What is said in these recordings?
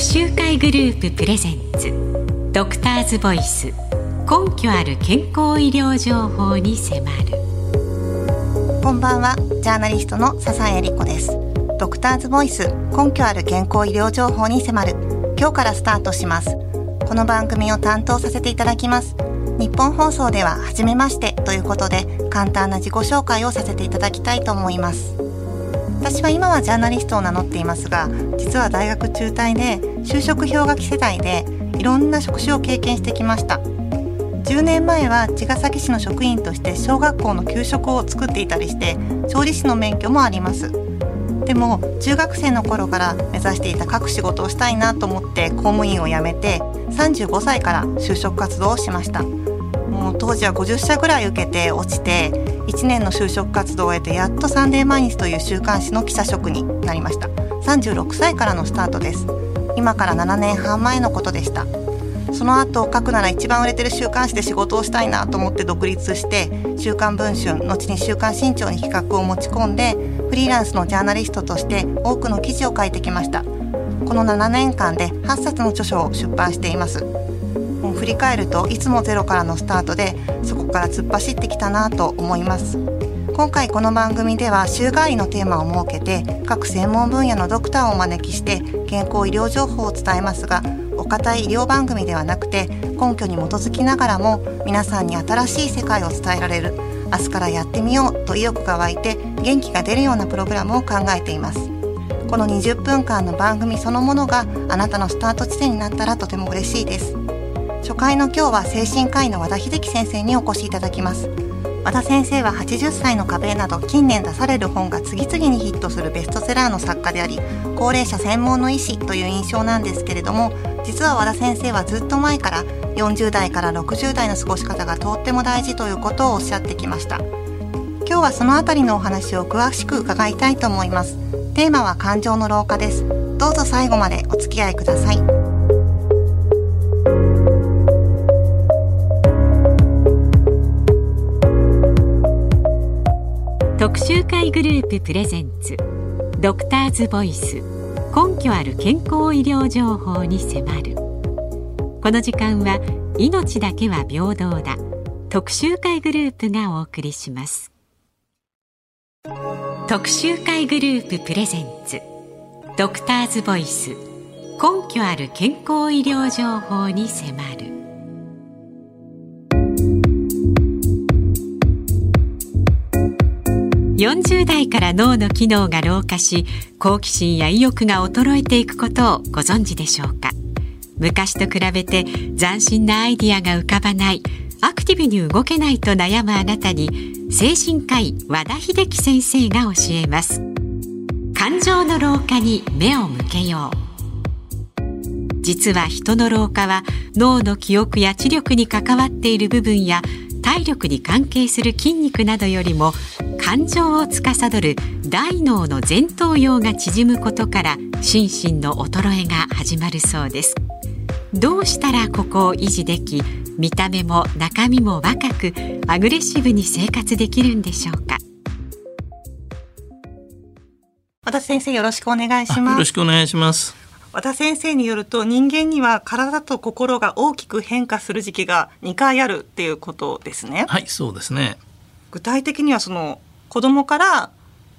集会グループプレゼンツ。ドクターズボイス。根拠ある健康医療情報に迫る。こんばんは。ジャーナリストの笹谷理子です。ドクターズボイス。根拠ある健康医療情報に迫る。今日からスタートします。この番組を担当させていただきます。日本放送では初めましてということで簡単な自己紹介をさせていただきたいと思います。私は今はジャーナリストを名乗っていますが実は大学中退で就職氷河期世代でいろんな職種を経験してきました。10年前は茅ヶ崎市の職員として小学校の給食を作っていたりして調理師の免許もあります。でも中学生の頃から目指していた各仕事をしたいなと思って公務員を辞めて35歳から就職活動をしました。もう当時は50社ぐらい受けて落ちて1年の就職活動を終えてやっとサンデー毎日という週刊誌の記者職になりました。36歳からのスタートです。今から7年半前のことでした。その後書くなら一番売れてる週刊誌で仕事をしたいなと思って独立して「週刊文春」後に「週刊新潮」に企画を持ち込んでフリーランスのジャーナリストとして多くの記事を書いてきました。この7年間で8冊の著書を出版しています。振り返るといつもゼロからのスタートでそこから突っ走ってきたなと思います。今回この番組では週替わりのテーマを設けて各専門分野のドクターをお招きして健康医療情報を伝えますがお堅い医療番組ではなくて根拠に基づきながらも皆さんに新しい世界を伝えられる明日からやってみようと意欲が湧いて元気が出るようなプログラムを考えています。この20分間の番組そのものがあなたのスタート地点になったらとても嬉しいです。初回の今日は精神科医の和田秀樹先生にお越しいただきます。和田先生は80歳の壁など近年出される本が次々にヒットするベストセラーの作家であり高齢者専門の医師という印象なんですけれども実は和田先生はずっと前から40代から60代の過ごし方がとっても大事ということをおっしゃってきました。今日はそのあたりのお話を詳しく伺いたいと思います。テーマは感情の老化です。どうぞ最後までお付き合いください。特集会グループプレゼンツドクターズボイス根拠ある健康医療情報に迫る。この時間は命だけは平等だ特集会グループがお送りします。特集会グループプレゼンツドクターズボイス根拠ある健康医療情報に迫る。40代から脳の機能が老化し好奇心や意欲が衰えていくことをご存知でしょうか？昔と比べて斬新なアイディアが浮かばないアクティブに動けないと悩むあなたに精神科医和田秀樹先生が教えます。感情の老化に目を向けよう。実は人の老化は脳の記憶や知力に関わっている部分や体力に関係する筋肉などよりも感情を司る大脳の前頭葉が縮むことから心身の衰えが始まるそうです。どうしたらここを維持でき見た目も中身も若くアグレッシブに生活できるんでしょうか？和田先生よろしくお願いします。よろしくお願いします和田先生によると人間には体と心が大きく変化する時期が2回あるっていうことですねはいそうですね具体的にはその子供から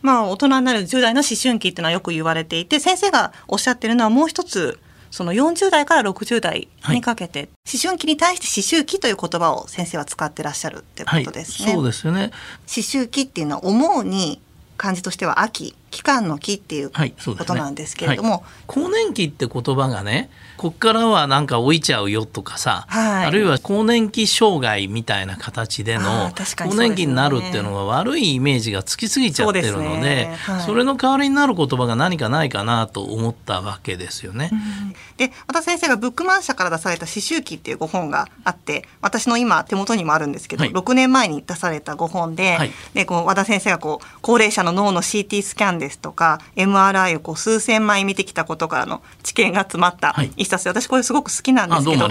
まあ大人になる10代の思春期っていうのはよく言われていて先生がおっしゃってるのはもう一つその40代から60代にかけて、はい、思春期に対して思春期という言葉を先生は使ってらっしゃるってことですね。はい、そうですよね。思春期っていうのは思うに漢字としては秋期間の期っていうことなんですけれども、はい。ねはい、更年期って言葉がねこっからはなんか老いちゃうよとかさ、はい、あるいは更年期障害みたいな形での更年期になるっていうのが悪いイメージがつきすぎちゃってるので、ね。はい、それの代わりになる言葉が何かないかなと思ったわけですよね。うん、で和田先生がブックマン社から出された「思春期」っていうご本があって私の今手元にもあるんですけど、はい、6年前に出されたご本で,、でこう和田先生がこう高齢者の脳の CT スキャンですとか MRI をこう数千枚見てきたことからの知見が詰まった一冊で、私これすごく好きなんですけど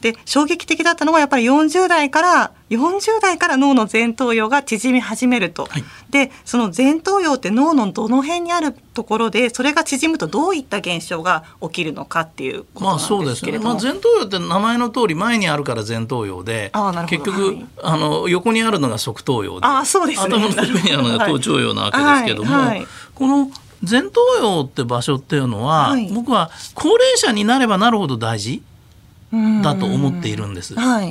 で衝撃的だったのはやっぱり40代から40代から脳の前頭葉が縮み始めると、はい、でその前頭葉って脳のどの辺にあるところでそれが縮むとどういった現象が起きるのかっていうことなんですけれども、まあ、そうですね、まあ、前頭葉って名前の通り前にあるから前頭葉で結局、はい、あの横にあるのが側頭葉であそうです、ね、頭の上にあるのが頭頂葉なわけですけども、はい。はい、この前頭葉って場所っていうのは、僕は高齢者になればなるほど大事だと思っているんです。いわ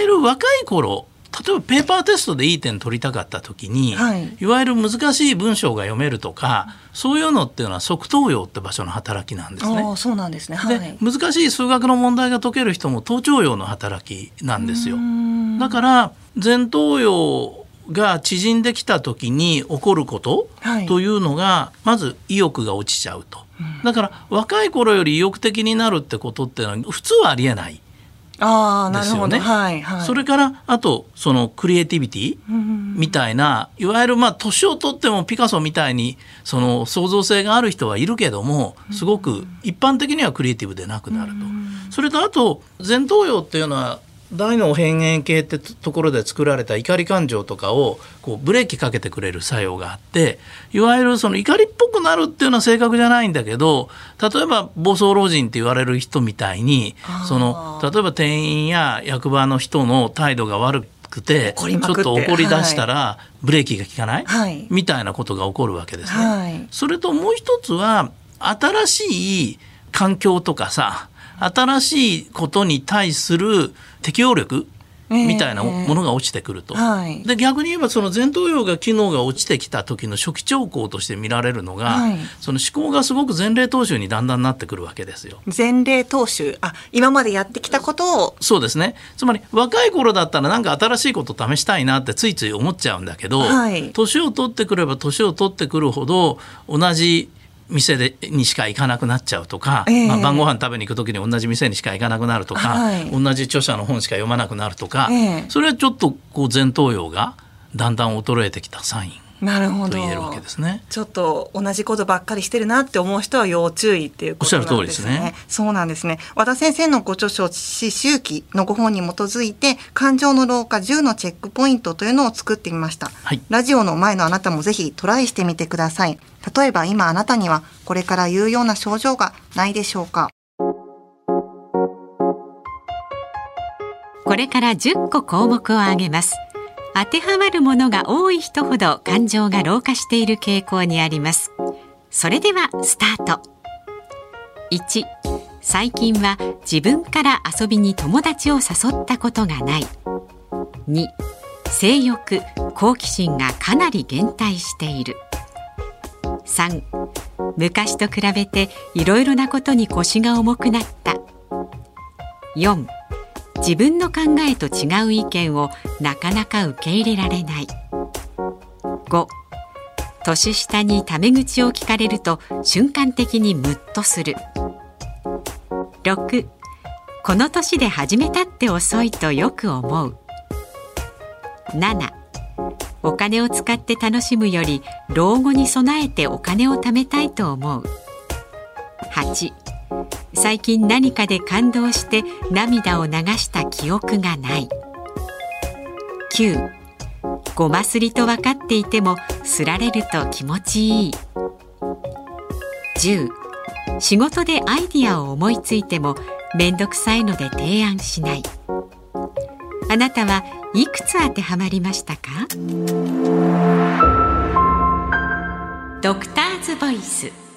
ゆる若い頃例えばペーパーテストでいい点取りたかった時に、はい、いわゆる難しい文章が読めるとかそういうのっていうのは側頭葉って場所の働きなんですね。そうなんですね、はい、で難しい数学の問題が解ける人も頭頂葉の働きなんですよ。だから前頭葉が縮んできた時に起こることというのが、まず意欲が落ちちゃうと。だから若い頃より意欲的になるってことっていうのは普通はありえない。あなるほど、はいはい、それからあとそのクリエイティビティみたいな、いわゆるまあ年を取ってもピカソみたいにその創造性がある人はいるけどもすごく一般的にはクリエイティブでなくなると。それとあと前頭葉っていうのは大脳辺縁系ってところで作られた怒り感情とかをこうブレーキかけてくれる作用があっていわゆるその怒りっぽくなるっていうのは正確じゃないんだけど例えば暴走老人って言われる人みたいにその例えば店員や役場の人の態度が悪くてちょっと怒り出したらブレーキが効かない、はい、みたいなことが起こるわけですね。はい、それともう一つは新しい環境とかさ新しいことに対する適応力みたいなものが落ちてくると、えーはい、で逆に言えばその前頭葉が機能が落ちてきた時の初期兆候として見られるのが、はい、その思考がすごく前例踏襲にだんだんなってくるわけですよ。前例踏襲。あ今までやってきたことを。そうですね。つまり若い頃だったらなんか新しいこと試したいなってついつい思っちゃうんだけど、はい、年を取ってくれば年を取ってくるほど同じ店でにしか行かなくなっちゃうとか、えー、まあ、晩ご飯食べに行く時に同じ店にしか行かなくなるとか、はい、同じ著者の本しか読まなくなるとか、えー、それはちょっとこう前頭葉がだんだん衰えてきたサイン。なるほど。と言えるわけですね。ちょっと同じことばっかりしてるなって思う人は要注意っていうことなんですね。おっしゃる通りですね。そうなんですね。和田先生のご著書思春期のご本に基づいて感情の老化10のチェックポイントというのを作ってみました。はい、ラジオの前のあなたもぜひトライしてみてください。例えば今あなたにはこれから言うような症状がないでしょうかこれから10個項目を挙げます当てはまるものが多い人ほど感情が老化している傾向にあります。それではスタート。1最近は自分から遊びに友達を誘ったことがない。2性欲好奇心がかなり減退している。3昔と比べていろいろなことに腰が重くなった。4自分の考えと違う意見をなかなか受け入れられない。5年下にタメ口を聞かれると瞬間的にムッとする。6この年で始めたって遅いとよく思う。7お金を使って楽しむより老後に備えてお金を貯めたいと思う。8最近何かで感動して涙を流した記憶がない。9ごますりと分かっていてもすられると気持ちいい。10仕事でアイディアを思いついてもめんどくさいので提案しない。あなたはいくつ当てはまりましたか？ドクターズボイス。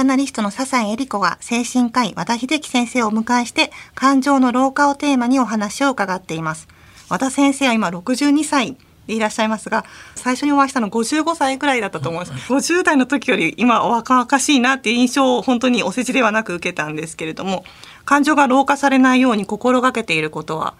ャーナリストの笹井恵理子が精神科医和田秀樹先生をお迎えして感情の老化をテーマにお話を伺っています。和田先生は今62歳でいらっしゃいますが最初にお会いしたの55歳ぐらいだったと思います。50代の時より今お若々しいなっていう印象を本当にお世辞ではなく受けたんですけれども感情が老化されないように心がけていることは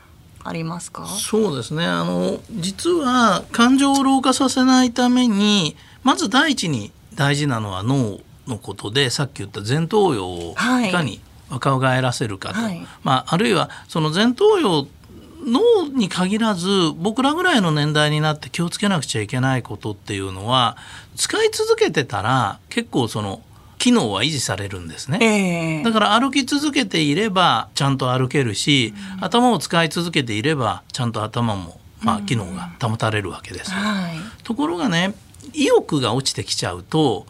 ありますか？そうですね。あの実は感情を老化させないためにまず第一に大事なのは脳のことでさっき言った前頭葉をいかに若返らせるかと、はい、まあ、あるいはその前頭葉脳に限らず僕らぐらいの年代になって気をつけなくちゃいけないことっていうのは使い続けてたら結構その機能は維持されるんですね、えー、だから歩き続けていればちゃんと歩けるし、うん、頭を使い続けていればちゃんと頭も、まあ、機能が保たれるわけですよ、はい、ところがね意欲が落ちてきちゃうと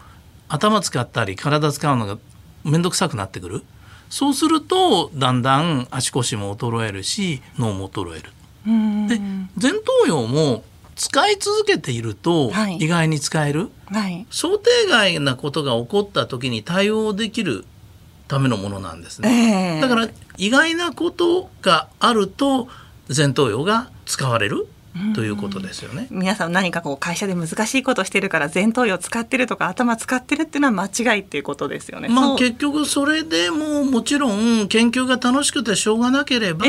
頭使ったり体使うのが面倒くさくなってくる。そうするとだんだん足腰も衰えるし脳も衰える。で前頭葉も使い続けていると意外に使える、はい、想定外なことが起こった時に対応できるためのものなんですね、えー、だから意外なことがあると前頭葉が使われるということですよね。皆さん何かこう会社で難しいことしてるから前頭葉使ってるとか頭使ってるっていうのは間違いっていうことですよね。まあ結局それでももちろん研究が楽しくてしょうがなければ、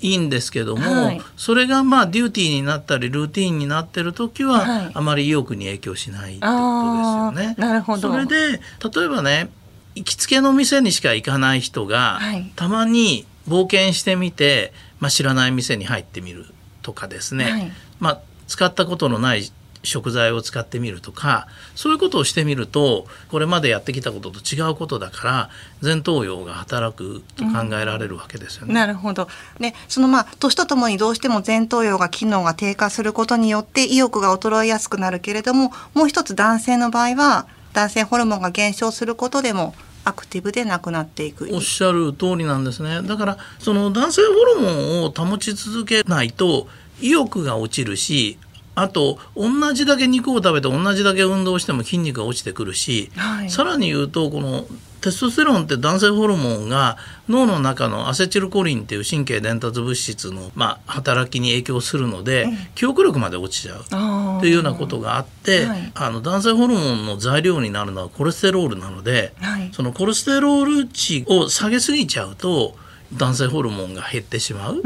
いいんですけども、はい、それがまあデューティーになったりルーティンになってる時は、はい、あまり意欲に影響しないってことですよね。なるほど。それで例えばね行きつけの店にしか行かない人が、はい、たまに冒険してみて、まあ、知らない店に入ってみるとかですね、はい、まあ、使ったことのない食材を使ってみるとかそういうことをしてみるとこれまでやってきたことと違うことだから前頭葉が働くと考えられるわけですよね。うん、なるほど。でそのまあ年とともにどうしても前頭葉が機能が低下することによって意欲が衰えやすくなるけれどももう一つ男性の場合は男性ホルモンが減少することでもアクティブでなくなっていく。おっしゃる通りなんですね。だからその男性ホルモンを保ち続けないと意欲が落ちるしあと同じだけ肉を食べて同じだけ運動しても筋肉が落ちてくるし、はい、さらに言うとこのテストステロンって男性ホルモンが脳の中のアセチルコリンっていう神経伝達物質の、まあ、働きに影響するので、記憶力まで落ちちゃう。っていうようなことがあって、はい、あの男性ホルモンの材料になるのはコレステロールなので、はい、そのコレステロール値を下げすぎちゃうと男性ホルモンが減ってしまう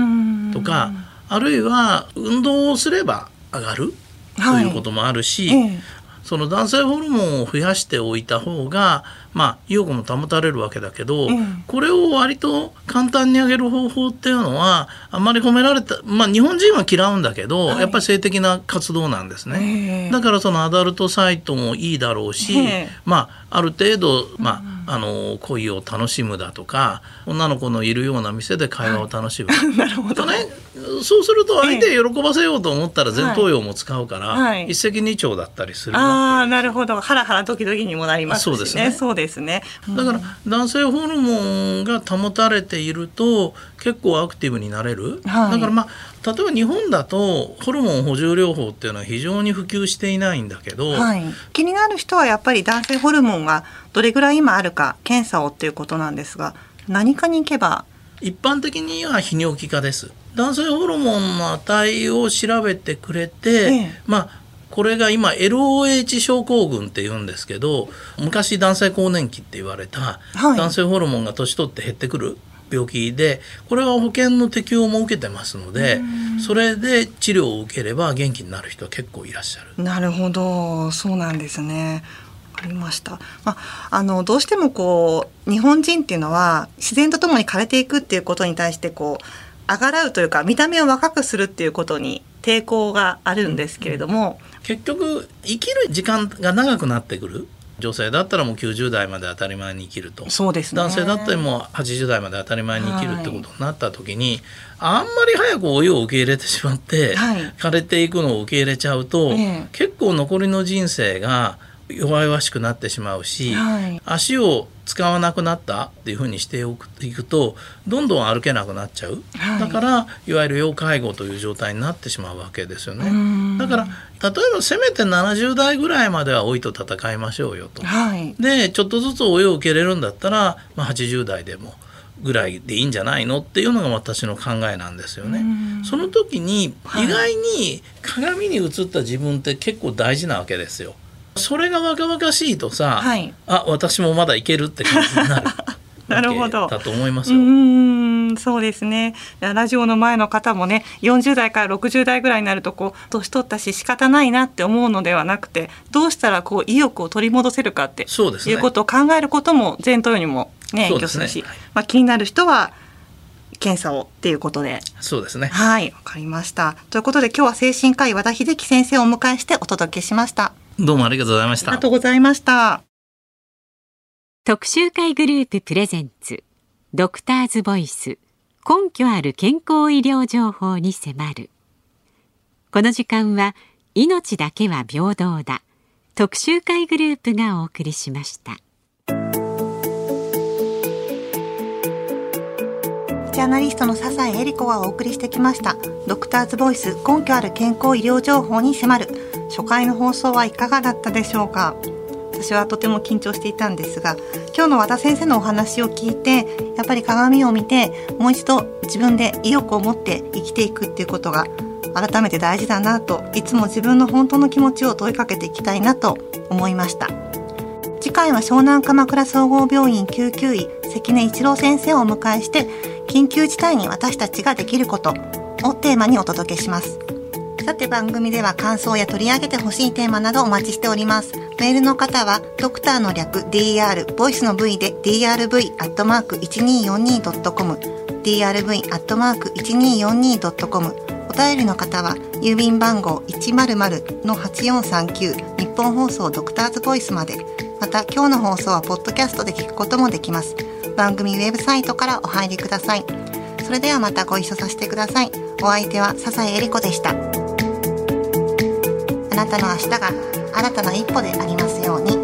とかあるいは運動をすれば上がるということもあるし、はいその男性ホルモンを増やしておいた方がまあ意欲も保たれるわけだけど、うん、これを割と簡単に上げる方法っていうのはあんまり褒められたまあ日本人は嫌うんだけど、はい、やっぱり性的な活動なんですね。だからそのアダルトサイトもいいだろうし、まあある程度まあ、あの恋を楽しむだとか女の子のいるような店で会話を楽しむ。はい、なるほど。ね。そうすると相手喜ばせようと思ったら前頭葉も使うから、はい、一石二鳥だったりするああなるほど。ハラハラドキドキにもなりますしね。そうですね。ですね。だから男性ホルモンが保たれていると結構アクティブになれる、はい、だからまあ例えば日本だとホルモン補充療法っていうのは非常に普及していないんだけど、はい、気になる人はやっぱり男性ホルモンがどれぐらい今あるか検査をっていうことなんですが何かに行けば？一般的には泌尿器科です。男性ホルモンの値を調べてくれて、ええ、まあこれが今 LOH 症候群って言うんですけど昔男性更年期って言われた、男性ホルモンが年取って減ってくる病気でこれは保険の適用も受けてますのでそれで治療を受ければ元気になる人は結構いらっしゃる。なるほどそうなんですね。ありました。まあ、あのどうしてもこう日本人っていうのは自然とともに枯れていくっていうことに対してこうあがらうというか見た目を若くするっていうことに抵抗があるんですけれども、結局生きる時間が長くなってくる。女性だったらもう90代まで当たり前に生きると。そうです、ね、男性だったらもう80代まで当たり前に生きるってことになった時に、はい、あんまり早く老いを受け入れてしまって、はい、枯れていくのを受け入れちゃうと、結構残りの人生が弱々しくなってしまうし、はい、足を使わなくなったっていうふうにしておくいくとどんどん歩けなくなっちゃう、はい、だからいわゆる要介護という状態になってしまうわけですよね。だから例えばせめて70代ぐらいまでは老いと戦いましょうよと、はい、でちょっとずつ老いを受けれるんだったら、まあ、80代でもぐらいでいいんじゃないのっていうのが私の考えなんですよね。その時に意外に鏡に映った自分って結構大事なわけですよ。それが若々しいとさ、はい、あ私もまだいけるって感じになる なるほどだと思いますよ。うんそうですねラジオの前の方もね40代から60代ぐらいになるとこう年取ったし仕方ないなって思うのではなくてどうしたらこう意欲を取り戻せるかってそうです、ね、いうことを考えることも前頭葉にもね影響するし、ね、まあ、気になる人は検査をっていうことで。そうですね。はい、わかりました。ということで今日は精神科医和田秀樹先生をお迎えしてお届けしました。どうもありがとうございました。ありがとうございました。特集会グループプレゼンツドクターズボイス根拠ある健康医療情報に迫るこの時間は命だけは平等だ特集会グループがお送りしましたジャーナリストの笹井恵理子がお送りしてきましたドクターズボイス根拠ある健康医療情報に迫る初回の放送はいかがだったでしょうか？私はとても緊張していたんですが今日の和田先生のお話を聞いてやっぱり鏡を見てもう一度自分で意欲を持って生きていくっていうことが改めて大事だなといつも自分の本当の気持ちを問いかけていきたいなと思いました。次回は湘南鎌倉総合病院救急医関根一郎先生をお迎えして緊急事態に私たちができることをテーマにお届けします。さて番組では感想や取り上げてほしいテーマなどお待ちしております。メールの方は、ドクターの略 DR、ボイスの V で drv.1242.com、drv.1242.com、お便りの方は、郵便番号100-8439日本放送ドクターズボイスまで。また、今日の放送はポッドキャストで聞くこともできます。番組ウェブサイトからお入りください。それではまたご一緒させてください。お相手は笹井恵理子でした。なたの明日が新たな一歩でありますように。